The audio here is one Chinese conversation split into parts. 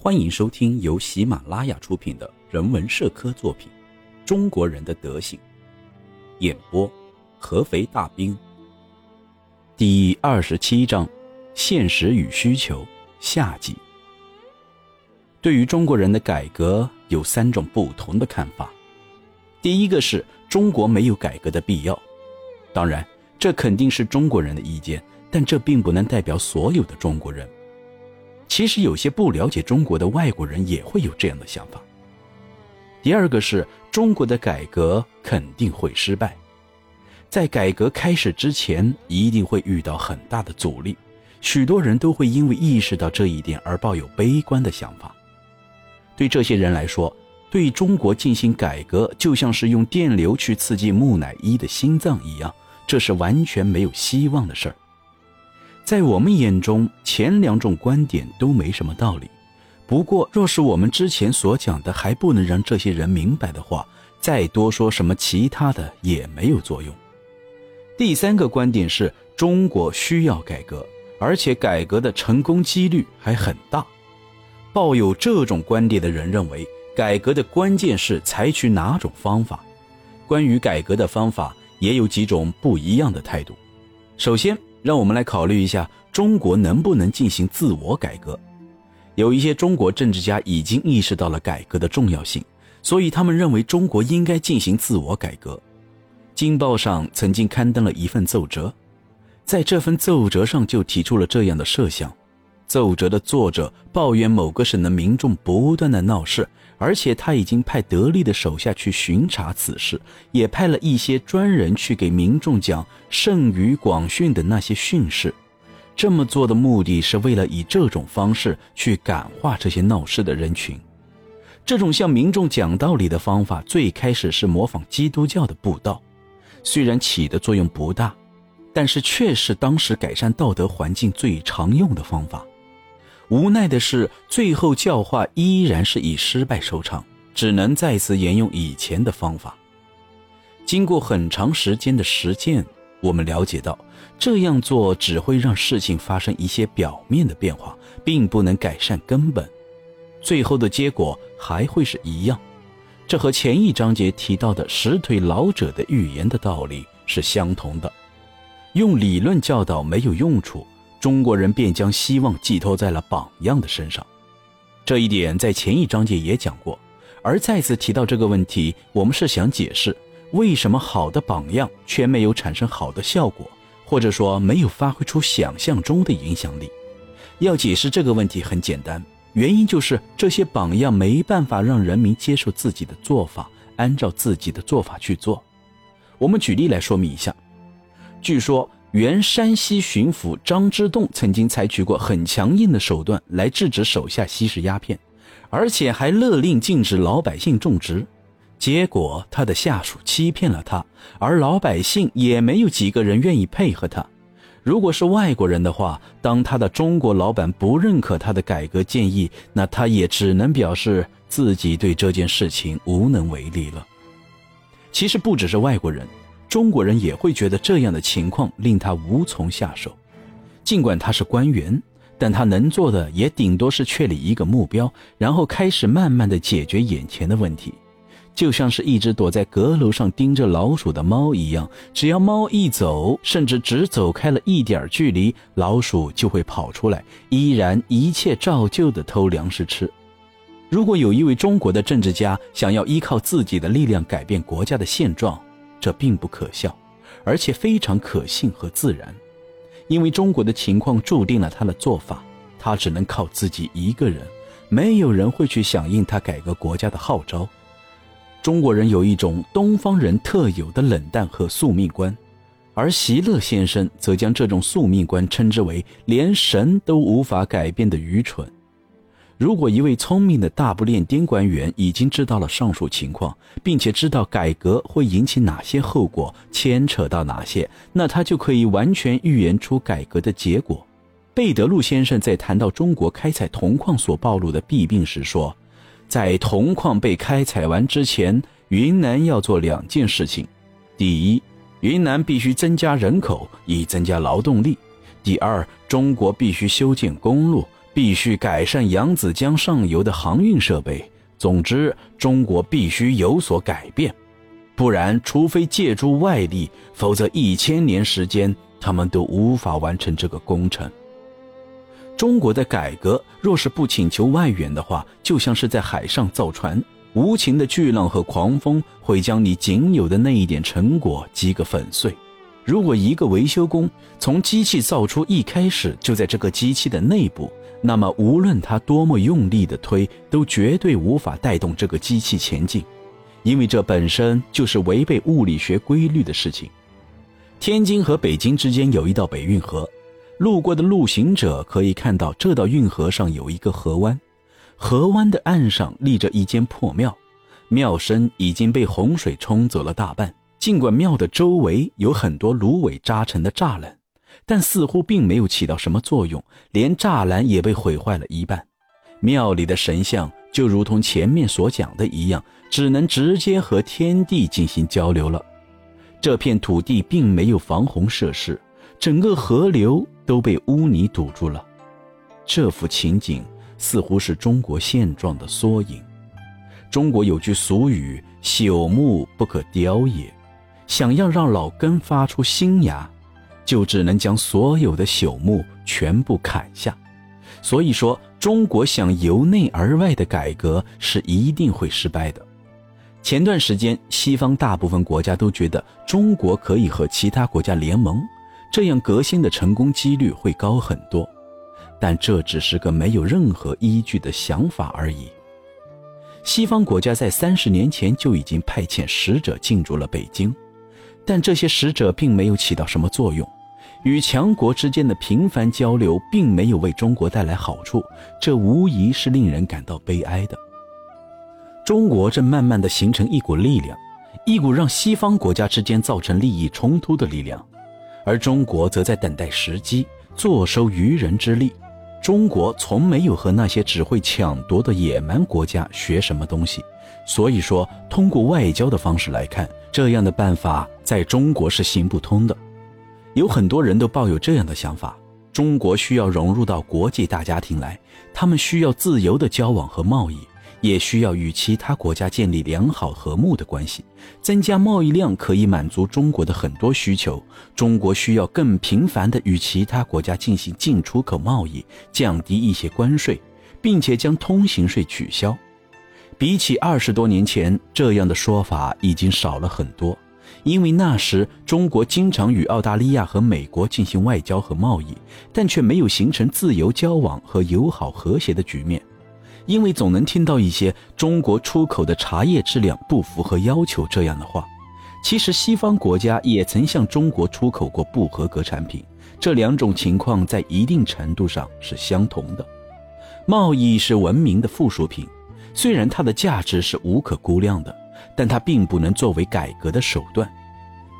欢迎收听由喜马拉雅出品的人文社科作品《中国人的德行》，演播合肥大兵。第二十七章：现实与需求下集。对于中国人的改革，有三种不同的看法。第一个是中国没有改革的必要，当然，这肯定是中国人的意见，但这并不能代表所有的中国人。其实有些不了解中国的外国人也会有这样的想法。第二个是中国的改革肯定会失败，在改革开始之前一定会遇到很大的阻力，许多人都会因为意识到这一点而抱有悲观的想法。对这些人来说，对中国进行改革就像是用电流去刺激木乃伊的心脏一样，这是完全没有希望的事儿。在我们眼中，前两种观点都没什么道理。不过，若是我们之前所讲的还不能让这些人明白的话，再多说什么其他的也没有作用。第三个观点是中国需要改革，而且改革的成功几率还很大。抱有这种观点的人认为，改革的关键是采取哪种方法。关于改革的方法，也有几种不一样的态度。首先，让我们来考虑一下，中国能不能进行自我改革？有一些中国政治家已经意识到了改革的重要性，所以他们认为中国应该进行自我改革。《京报》上曾经刊登了一份奏折，在这份奏折上就提出了这样的设想。奏折的作者抱怨某个省的民众不断的闹事，而且他已经派得力的手下去巡查此事，也派了一些专人去给民众讲圣于广训的那些训示。这么做的目的是为了以这种方式去感化这些闹事的人群。这种向民众讲道理的方法，最开始是模仿基督教的布道，虽然起的作用不大，但是却是当时改善道德环境最常用的方法。无奈的是，最后教化依然是以失败收场，只能再次沿用以前的方法。经过很长时间的实践，我们了解到，这样做只会让事情发生一些表面的变化，并不能改善根本，最后的结果还会是一样。这和前一章节提到的石腿老者的预言的道理是相同的。用理论教导没有用处。中国人便将希望寄托在了榜样的身上，这一点在前一章节也讲过。而再次提到这个问题，我们是想解释为什么好的榜样却没有产生好的效果，或者说没有发挥出想象中的影响力。要解释这个问题很简单，原因就是这些榜样没办法让人民接受自己的做法，按照自己的做法去做。我们举例来说明一下，据说。原山西巡抚张之洞曾经采取过很强硬的手段来制止手下吸食鸦片，而且还勒令禁止老百姓种植。结果他的下属欺骗了他，而老百姓也没有几个人愿意配合他。如果是外国人的话，当他的中国老板不认可他的改革建议，那他也只能表示自己对这件事情无能为力了。其实不只是外国人。中国人也会觉得这样的情况令他无从下手，尽管他是官员，但他能做的也顶多是确立一个目标，然后开始慢慢的解决眼前的问题，就像是一只躲在阁楼上盯着老鼠的猫一样，只要猫一走，甚至只走开了一点距离，老鼠就会跑出来，依然一切照旧的偷粮食吃。如果有一位中国的政治家想要依靠自己的力量改变国家的现状，这并不可笑，而且非常可信和自然，因为中国的情况注定了他的做法，他只能靠自己一个人，没有人会去响应他改革国家的号召。中国人有一种东方人特有的冷淡和宿命观，而席勒先生则将这种宿命观称之为连神都无法改变的愚蠢。如果一位聪明的大不列颠官员已经知道了上述情况，并且知道改革会引起哪些后果，牵扯到哪些，那他就可以完全预言出改革的结果。贝德路先生在谈到中国开采铜矿所暴露的弊病时说，在铜矿被开采完之前，云南要做两件事情：第一，云南必须增加人口以增加劳动力；第二，中国必须修建公路。必须改善扬子江上游的航运设备。总之，中国必须有所改变，不然，除非借助外力，否则一千年时间他们都无法完成这个工程。中国的改革若是不请求外援的话，就像是在海上造船，无情的巨浪和狂风会将你仅有的那一点成果击个粉碎。如果一个维修工从机器造出一开始就在这个机器的内部，那么无论他多么用力的推，都绝对无法带动这个机器前进，因为这本身就是违背物理学规律的事情。天津和北京之间有一道北运河，路过的路行者可以看到这道运河上有一个河湾，河湾的岸上立着一间破庙，庙身已经被洪水冲走了大半。尽管庙的周围有很多芦苇扎成的栅栏，但似乎并没有起到什么作用，连栅栏也被毁坏了一半。庙里的神像就如同前面所讲的一样，只能直接和天地进行交流了。这片土地并没有防洪设施，整个河流都被污泥堵住了。这幅情景似乎是中国现状的缩影。中国有句俗语：“朽木不可雕也。”想要让老根发出新芽，就只能将所有的朽木全部砍下。所以说，中国想由内而外的改革是一定会失败的。前段时间，西方大部分国家都觉得中国可以和其他国家联盟，这样革新的成功几率会高很多。但这只是个没有任何依据的想法而已。西方国家在三十年前就已经派遣使者进驻了北京。但这些使者并没有起到什么作用，与强国之间的频繁交流并没有为中国带来好处，这无疑是令人感到悲哀的。中国正慢慢的形成一股力量，一股让西方国家之间造成利益冲突的力量，而中国则在等待时机，坐收渔人之利。中国从没有和那些只会抢夺的野蛮国家学什么东西。所以说，通过外交的方式来看，这样的办法在中国是行不通的。有很多人都抱有这样的想法：中国需要融入到国际大家庭来，他们需要自由的交往和贸易，也需要与其他国家建立良好和睦的关系。增加贸易量可以满足中国的很多需求。中国需要更频繁地与其他国家进行进出口贸易，降低一些关税，并且将通行税取消。比起二十多年前，这样的说法已经少了很多，因为那时中国经常与澳大利亚和美国进行外交和贸易，但却没有形成自由交往和友好和谐的局面，因为总能听到一些中国出口的茶叶质量不符合要求这样的话。其实西方国家也曾向中国出口过不合格产品，这两种情况在一定程度上是相同的。贸易是文明的附属品。虽然它的价值是无可估量的，但它并不能作为改革的手段。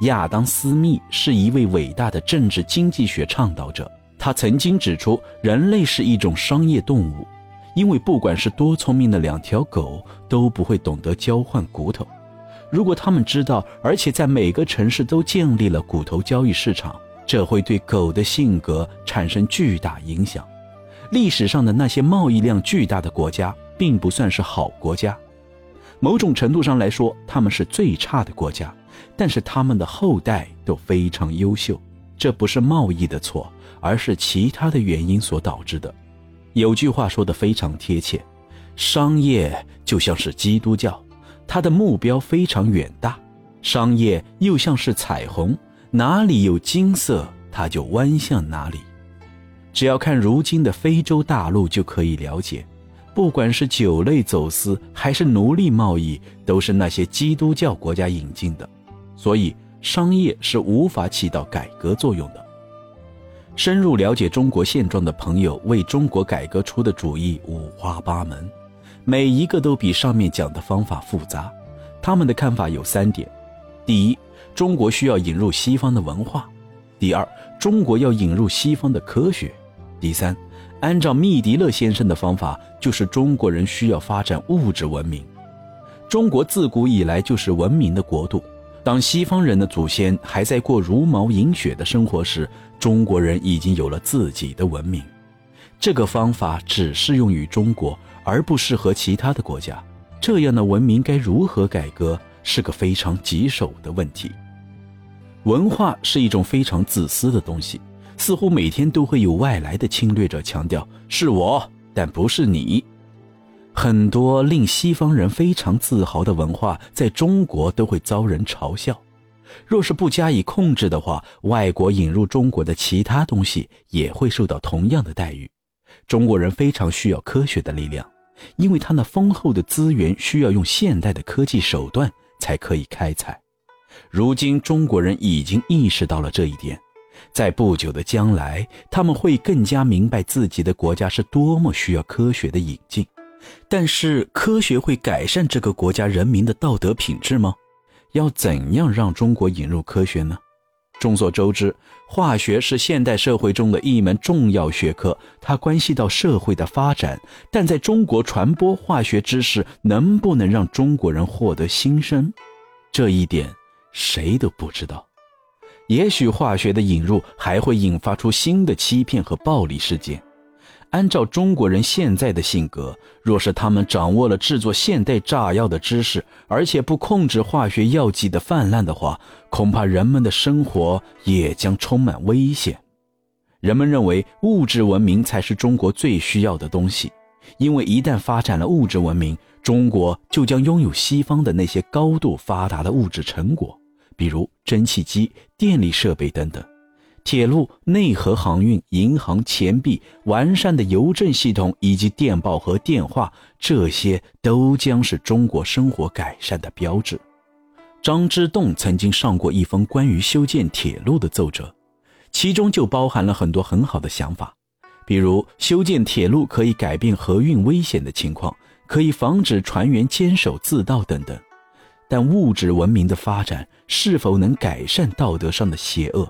亚当·斯密是一位伟大的政治经济学倡导者，他曾经指出，人类是一种商业动物，因为不管是多聪明的两条狗，都不会懂得交换骨头。如果他们知道，而且在每个城市都建立了骨头交易市场，这会对狗的性格产生巨大影响。历史上的那些贸易量巨大的国家。并不算是好国家，某种程度上来说，他们是最差的国家。但是他们的后代都非常优秀，这不是贸易的错，而是其他的原因所导致的。有句话说的非常贴切：商业就像是基督教，它的目标非常远大；商业又像是彩虹，哪里有金色，它就弯向哪里。只要看如今的非洲大陆就可以了解。不管是酒类走私还是奴隶贸易，都是那些基督教国家引进的，所以商业是无法起到改革作用的。深入了解中国现状的朋友为中国改革出的主意五花八门，每一个都比上面讲的方法复杂。他们的看法有三点：第一，中国需要引入西方的文化；第二，中国要引入西方的科学；第三。按照密迪勒先生的方法，就是中国人需要发展物质文明。中国自古以来就是文明的国度。当西方人的祖先还在过茹毛饮血的生活时，中国人已经有了自己的文明。这个方法只适用于中国，而不适合其他的国家。这样的文明该如何改革，是个非常棘手的问题。文化是一种非常自私的东西，似乎每天都会有外来的侵略者强调是我，但不是你。很多令西方人非常自豪的文化，在中国都会遭人嘲笑。若是不加以控制的话，外国引入中国的其他东西也会受到同样的待遇。中国人非常需要科学的力量。因为他那丰厚的资源需要用现代的科技手段才可以开采，如今中国人已经意识到了这一点，在不久的将来，他们会更加明白自己的国家是多么需要科学的引进。但是，科学会改善这个国家人民的道德品质吗？要怎样让中国引入科学呢？众所周知，化学是现代社会中的一门重要学科，它关系到社会的发展。但在中国传播化学知识，能不能让中国人获得新生，这一点谁都不知道。也许化学的引入还会引发出新的欺骗和暴力事件。按照中国人现在的性格，若是他们掌握了制作现代炸药的知识，而且不控制化学药剂的泛滥的话，恐怕人们的生活也将充满危险。人们认为物质文明才是中国最需要的东西，因为一旦发展了物质文明，中国就将拥有西方的那些高度发达的物质成果，比如蒸汽机、电力设备等等。铁路、内河航运、银行、钱币、完善的邮政系统以及电报和电话，这些都将是中国生活改善的标志。张之洞曾经上过一封关于修建铁路的奏折，其中就包含了很多很好的想法，比如修建铁路可以改变河运危险的情况，可以防止船员坚守自盗等等。但物质文明的发展是否能改善道德上的邪恶？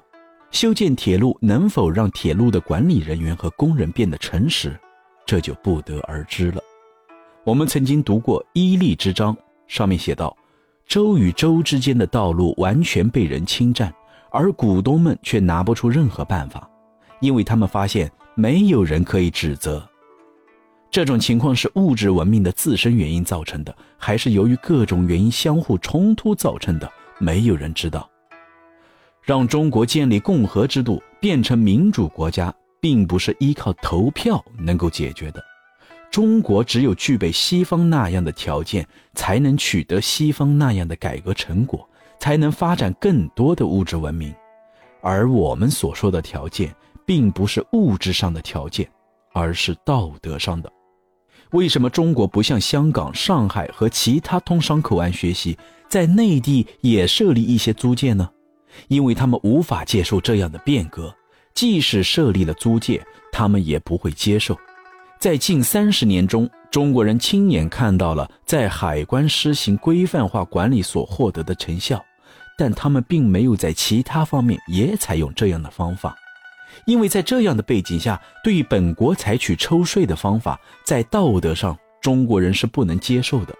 修建铁路能否让铁路的管理人员和工人变得诚实，这就不得而知了。我们曾经读过《伊利之章》，上面写道：州与州之间的道路完全被人侵占，而股东们却拿不出任何办法，因为他们发现没有人可以指责。这种情况是物质文明的自身原因造成的，还是由于各种原因相互冲突造成的？没有人知道。让中国建立共和制度变成民主国家，并不是依靠投票能够解决的。中国只有具备西方那样的条件，才能取得西方那样的改革成果，才能发展更多的物质文明。而我们所说的条件，并不是物质上的条件，而是道德上的。为什么中国不向香港、上海和其他通商口岸学习，在内地也设立一些租界呢？因为他们无法接受这样的变革，即使设立了租界，他们也不会接受。在近三十年中，中国人亲眼看到了在海关实行规范化管理所获得的成效，但他们并没有在其他方面也采用这样的方法，因为在这样的背景下，对于本国采取抽税的方法，在道德上中国人是不能接受的。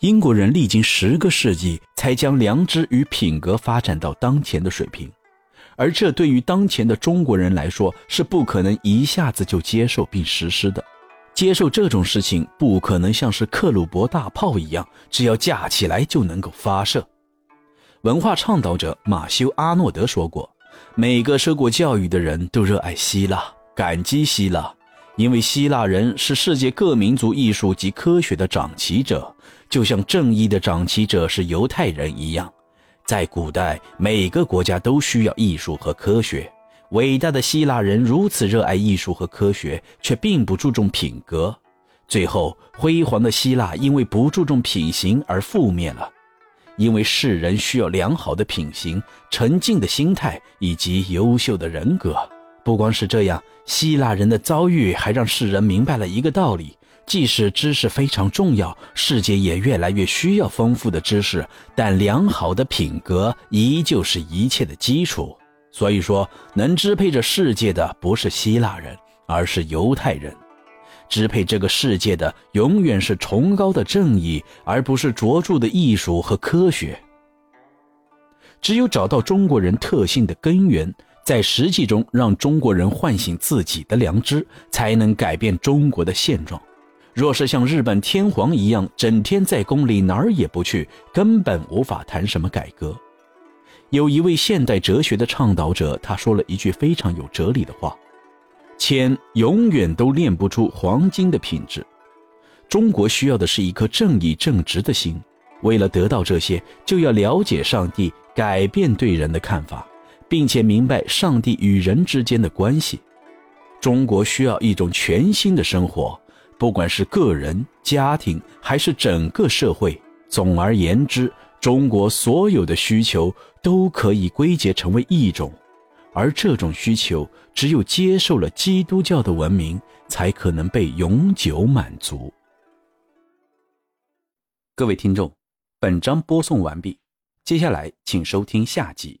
英国人历经十个世纪才将良知与品格发展到当前的水平，而这对于当前的中国人来说是不可能一下子就接受并实施的。接受这种事情不可能像是克虏伯大炮一样，只要架起来就能够发射。文化倡导者马修·阿诺德说过：“每个受过教育的人都热爱希腊，感激希腊。”因为希腊人是世界各民族艺术及科学的掌旗者，就像正义的掌旗者是犹太人一样。在古代，每个国家都需要艺术和科学。伟大的希腊人如此热爱艺术和科学，却并不注重品格。最后，辉煌的希腊因为不注重品行而覆灭了。因为世人需要良好的品行、沉静的心态以及优秀的人格。不光是这样，希腊人的遭遇还让世人明白了一个道理：即使知识非常重要，世界也越来越需要丰富的知识，但良好的品格依旧是一切的基础。所以说，能支配着世界的不是希腊人，而是犹太人；支配这个世界的永远是崇高的正义，而不是卓著的艺术和科学。只有找到中国人特性的根源。在实际中让中国人唤醒自己的良知，才能改变中国的现状。若是像日本天皇一样，整天在宫里哪儿也不去，根本无法谈什么改革。有一位现代哲学的倡导者，他说了一句非常有哲理的话：“钱永远都炼不出黄金的品质。”中国需要的是一颗正义正直的心。为了得到这些，就要了解上帝，改变对人的看法，并且明白上帝与人之间的关系。中国需要一种全新的生活，不管是个人、家庭，还是整个社会。总而言之。中国所有的需求都可以归结成为一种，而这种需求只有接受了基督教的文明，才可能被永久满足。各位听众，本章播送完毕，接下来请收听下集。